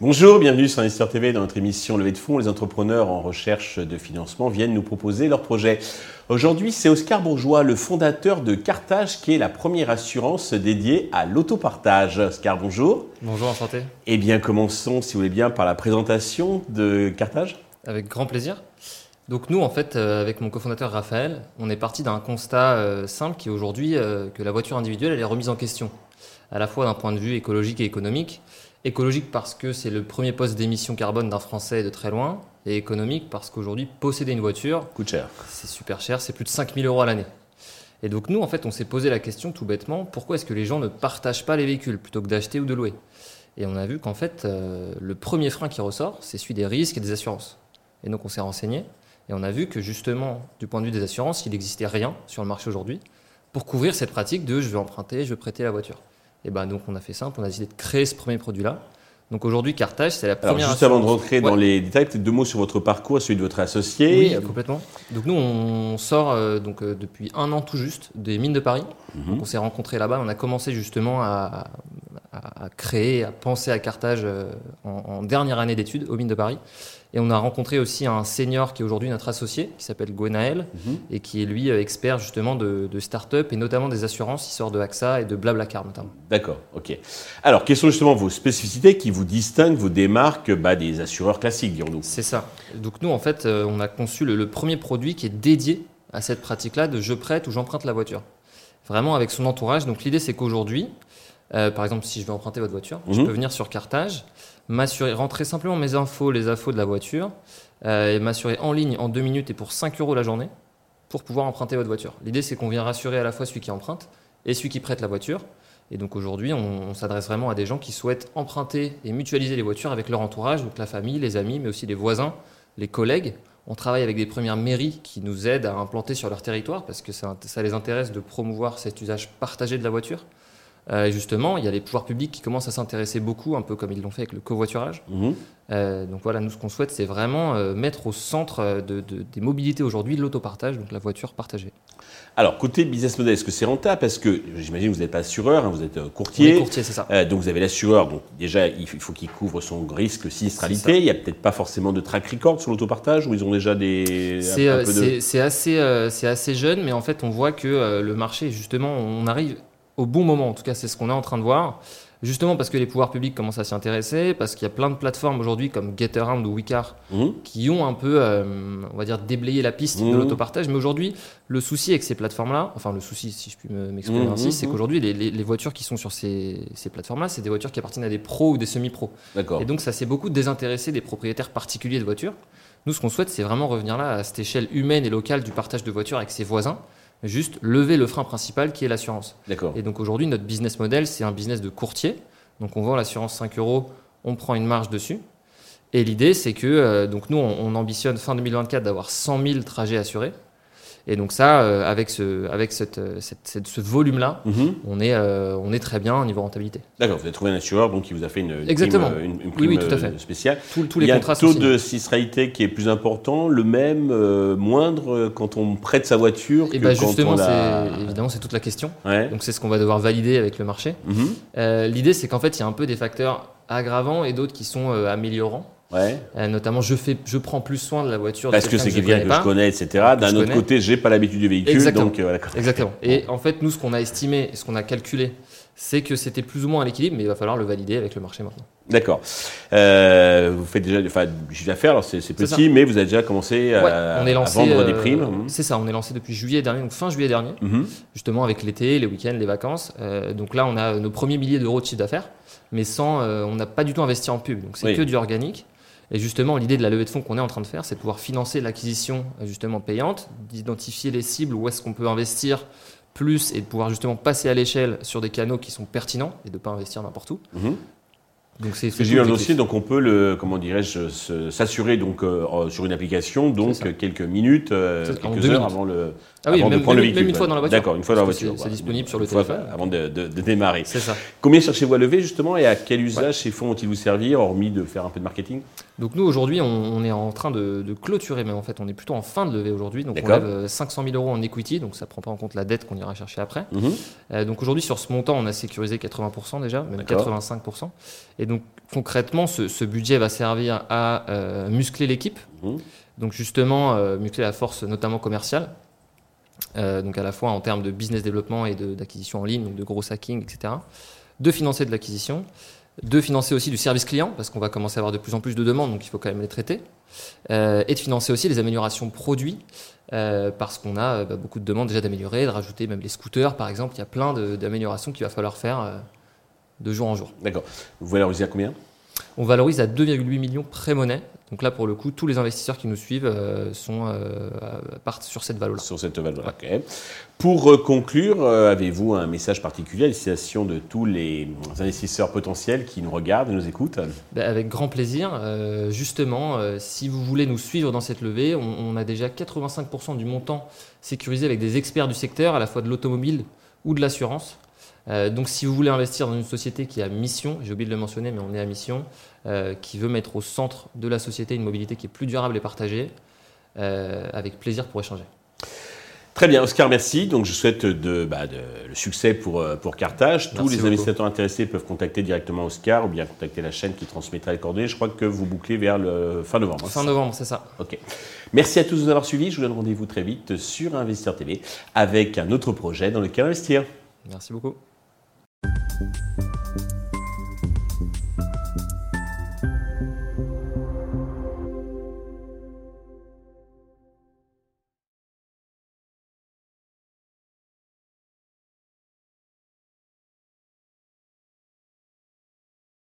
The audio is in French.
Bonjour, bienvenue sur Investor TV dans notre émission Levée de fonds. Les entrepreneurs en recherche de financement viennent nous proposer leurs projets. Aujourd'hui, c'est Oscar Bourgeois, le fondateur de Cartage, qui est la première assurance dédiée à l'autopartage. Oscar, bonjour. Bonjour, enchanté. Eh bien, commençons, si vous voulez bien, par la présentation de Cartage. Avec grand plaisir. Donc nous, en fait, euh, avec mon cofondateur Raphaël, on est parti d'un constat euh, simple qui est aujourd'hui euh, que la voiture individuelle, elle est remise en question, à la fois d'un point de vue écologique et économique. Écologique parce que c'est le premier poste d'émission carbone d'un Français de très loin. Et économique parce qu'aujourd'hui, posséder une voiture coûte cher. C'est super cher, c'est plus de 5000 euros à l'année. Et donc nous, en fait, on s'est posé la question tout bêtement, pourquoi est-ce que les gens ne partagent pas les véhicules plutôt que d'acheter ou de louer? Et on a vu qu'en fait, euh, le premier frein qui ressort, c'est celui des risques et des assurances. Et donc on s'est renseigné, et on a vu que justement, du point de vue des assurances, il n'existait rien sur le marché aujourd'hui pour couvrir cette pratique de je vais emprunter, je vais prêter la voiture. Et ben donc on a fait simple, on a décidé de créer ce premier produit-là. Donc aujourd'hui, Cartage, c'est la première. Alors juste avant de rentrer dans les détails, peut-être deux mots sur votre parcours, celui de votre associé. Oui, complètement. Donc nous, on sort euh, donc euh, depuis un an tout juste des mines de Paris. Mhm. Donc on s'est rencontrés là-bas. On a commencé justement à, à, à, créer, à penser à Cartage euh, en, en dernière année d'études aux mines de Paris. Et on a rencontré aussi un senior qui est aujourd'hui notre associé, qui s'appelle Gwenaël, Mhm. et qui est lui expert justement de, de start-up et notamment des assurances. Il sort de AXA et de Blablacar notamment. D'accord, ok. Alors, quelles sont justement vos spécificités qui vous distinguent, vous démarquent bah, des assureurs classiques, dirons-nous? C'est ça. Donc nous, en fait, euh, on a conçu le, le premier produit qui est dédié à cette pratique-là de je prête ou j'emprunte la voiture. Vraiment avec son entourage. Donc l'idée, c'est qu'aujourd'hui, euh, par exemple, si je vais emprunter votre voiture, je Mhm. peux venir sur Cartage, m'assurer, rentrer simplement mes infos, les infos de la voiture, euh, et m'assurer en ligne en deux minutes et pour 5 euros la journée pour pouvoir emprunter votre voiture. L'idée, c'est qu'on vient rassurer à la fois celui qui emprunte et celui qui prête la voiture. Et donc aujourd'hui, on, on s'adresse vraiment à des gens qui souhaitent emprunter et mutualiser les voitures avec leur entourage, donc la famille, les amis, mais aussi les voisins, les collègues. On travaille avec des premières mairies qui nous aident à implanter sur leur territoire parce que ça, ça les intéresse de promouvoir cet usage partagé de la voiture. Euh, et justement, il y a les pouvoirs publics qui commencent à s'intéresser beaucoup, un peu comme ils l'ont fait avec le covoiturage. Mhm. Euh, donc voilà, nous ce qu'on souhaite, c'est vraiment euh, mettre au centre de, de- des mobilités aujourd'hui l'autopartage, donc la voiture partagée. Alors, côté business model, est-ce que c'est rentable? Parce que j'imagine que vous n'êtes pas assureur, hein, vous êtes courtier. courtier, c'est ça. Euh, donc vous avez l'assureur, donc déjà il faut qu'il couvre son risque sinistralité. Il n'y a peut-être pas forcément de track record sur l'autopartage où ils ont déjà des. C'est de- assez, assez jeune, mais en fait, on voit que le marché, justement, on arrive au bon moment. En tout cas, c'est ce qu'on est en train de voir. Justement parce que les pouvoirs publics commencent à s'y intéresser, parce qu'il y a plein de plateformes aujourd'hui comme GetAround ou Wicar Mhm. qui ont un peu, euh, on va dire, déblayé la piste de Mhm. l'autopartage. Mais aujourd'hui, le souci avec ces plateformes-là, enfin le souci, si je puis me- m'exprimer Mhm, ainsi, c'est qu'aujourd'hui, les, les- les voitures qui sont sur ces, ces plateformes-là, c'est des voitures qui appartiennent à des pros ou des semi-pros. D'accord. Et donc, ça s'est beaucoup désintéressé des propriétaires particuliers de voitures. Nous, ce qu'on souhaite, c'est vraiment revenir là à cette échelle humaine et locale du partage de voitures avec ses voisins. Juste lever le frein principal qui est l'assurance. D'accord. Et donc aujourd'hui, notre business model, c'est un business de courtier. Donc on vend l'assurance 5 euros, on prend une marge dessus. Et l'idée, c'est que euh, donc nous, on, on ambitionne fin 2024 d'avoir 100 000 trajets assurés. Et donc ça, euh, avec ce, avec cette, euh, cette- cette- ce volume-là, Mhm. on, est, euh, on est très bien au niveau rentabilité. D'accord, vous avez trouvé un assureur donc qui vous a fait une, une Exactement. prime, une, prime, oui, tout à fait. spéciale. Tous, Il y a un taux de sinistralité qui est plus important, le même, euh, moindre quand on prête sa voiture Et que bah quand justement, on la... c'est évidemment c'est toute la question. Ouais. Donc c'est ce qu'on va devoir valider avec le marché. Mhm. L'idée, c'est qu'en fait, il y a un peu des facteurs aggravants et d'autres qui sont améliorants. Ouais. Euh, notamment, je, fais, je prends plus soin de la voiture. Parce que c'est quelqu'un que connais je connais, etc. D'un autre connais. côté, j'ai pas l'habitude du véhicule, Exactement. donc euh, voilà. Exactement. Et en fait, nous, ce qu'on a estimé, ce qu'on a calculé, c'est que c'était plus ou moins à l'équilibre, mais il va falloir le valider avec le marché maintenant. D'accord. Euh, vous faites déjà, enfin, du chiffre d'affaires, alors c'est petit, mais vous avez déjà commencé à, Ouais, on est à lancé. vendre des primes. C'est ça, on est lancé depuis juillet dernier, donc fin juillet dernier, Mhm. justement avec l'été, les week-ends, les vacances. Euh, donc là, on a nos premiers milliers d'euros de chiffre d'affaires, mais sans, on n'a pas du tout investi en pub. Donc c'est Oui. que du organique. Et justement, l'idée de la levée de fonds qu'on est en train de faire, c'est de pouvoir financer l'acquisition justement payante, d'identifier les cibles où est-ce qu'on peut investir plus et de pouvoir justement passer à l'échelle sur des canaux qui sont pertinents et de ne pas investir n'importe où. Mhm. Donc c'est dossier, donc on peut le, comment dirais-je, s'assurer donc euh, sur une application, donc quelques minutes, euh, quelques heures minutes. avant le, Ah oui, avant même, de prendre même- le véhicule. même une fois dans la voiture. D'accord, une fois dans la voiture. c'est- disponible sur le Une fois, téléphone. avant de, de- de démarrer. C'est ça. Combien cherchez-vous à lever justement et à quel usage ces fonds vont-ils vous servir, hormis de faire un peu de marketing? Donc nous aujourd'hui, on, est en train de, clôturer, mais en fait, on est plutôt en fin de levée aujourd'hui. Donc on lève 500 000 euros en equity, donc ça ne prend pas en compte la dette qu'on ira chercher après. Mhm. donc aujourd'hui, sur ce montant, on a sécurisé 80% déjà, même 85%. Et donc concrètement, ce, budget va servir à muscler l'équipe. Mhm. Donc justement, muscler la force notamment commerciale. donc à la fois en termes de business développement et d'acquisition en ligne, donc de gros hacking, etc. De financer de l'acquisition de financer aussi du service client, parce qu'on va commencer à avoir de plus en plus de demandes, donc il faut quand même les traiter, euh, et de financer aussi les améliorations produits, euh, parce qu'on a bah, beaucoup de demandes déjà d'améliorer, de rajouter même les scooters par exemple, il y a plein d'améliorations qu'il va falloir faire euh, de jour en jour. D'accord. Vous valorisez à combien? On valorise à 2,8 millions pré-monnaie, donc là, pour le coup, tous les investisseurs qui nous suivent euh, sont, euh, partent sur cette valeur-là. Sur cette valeur ok. Pour euh, conclure, avez-vous un message particulier à destination de tous les investisseurs potentiels qui nous regardent et nous écoutent? Ben, Avec grand plaisir. justement, si vous voulez nous suivre dans cette levée, on, a déjà 85% du montant sécurisé avec des experts du secteur, à la fois de l'automobile ou de l'assurance. Donc si vous voulez investir dans une société qui a mission, j'ai oublié de le mentionner, mais on est à mission, euh, qui veut mettre au centre de la société une mobilité qui est plus durable et partagée, euh, avec plaisir pour échanger. Très bien, Oscar, merci. Donc, je souhaite de, bah, le succès pour, euh, pour Carthage. Tous les investisseurs intéressés peuvent contacter directement Oscar ou bien contacter la chaîne qui transmettra les coordonnées. Je crois que vous bouclez vers le fin novembre. Hein, fin novembre, c'est ça. OK. Merci à tous de nous avoir suivis. Je vous donne rendez-vous très vite sur Investisseur TV avec un autre projet dans lequel investir. Merci beaucoup. you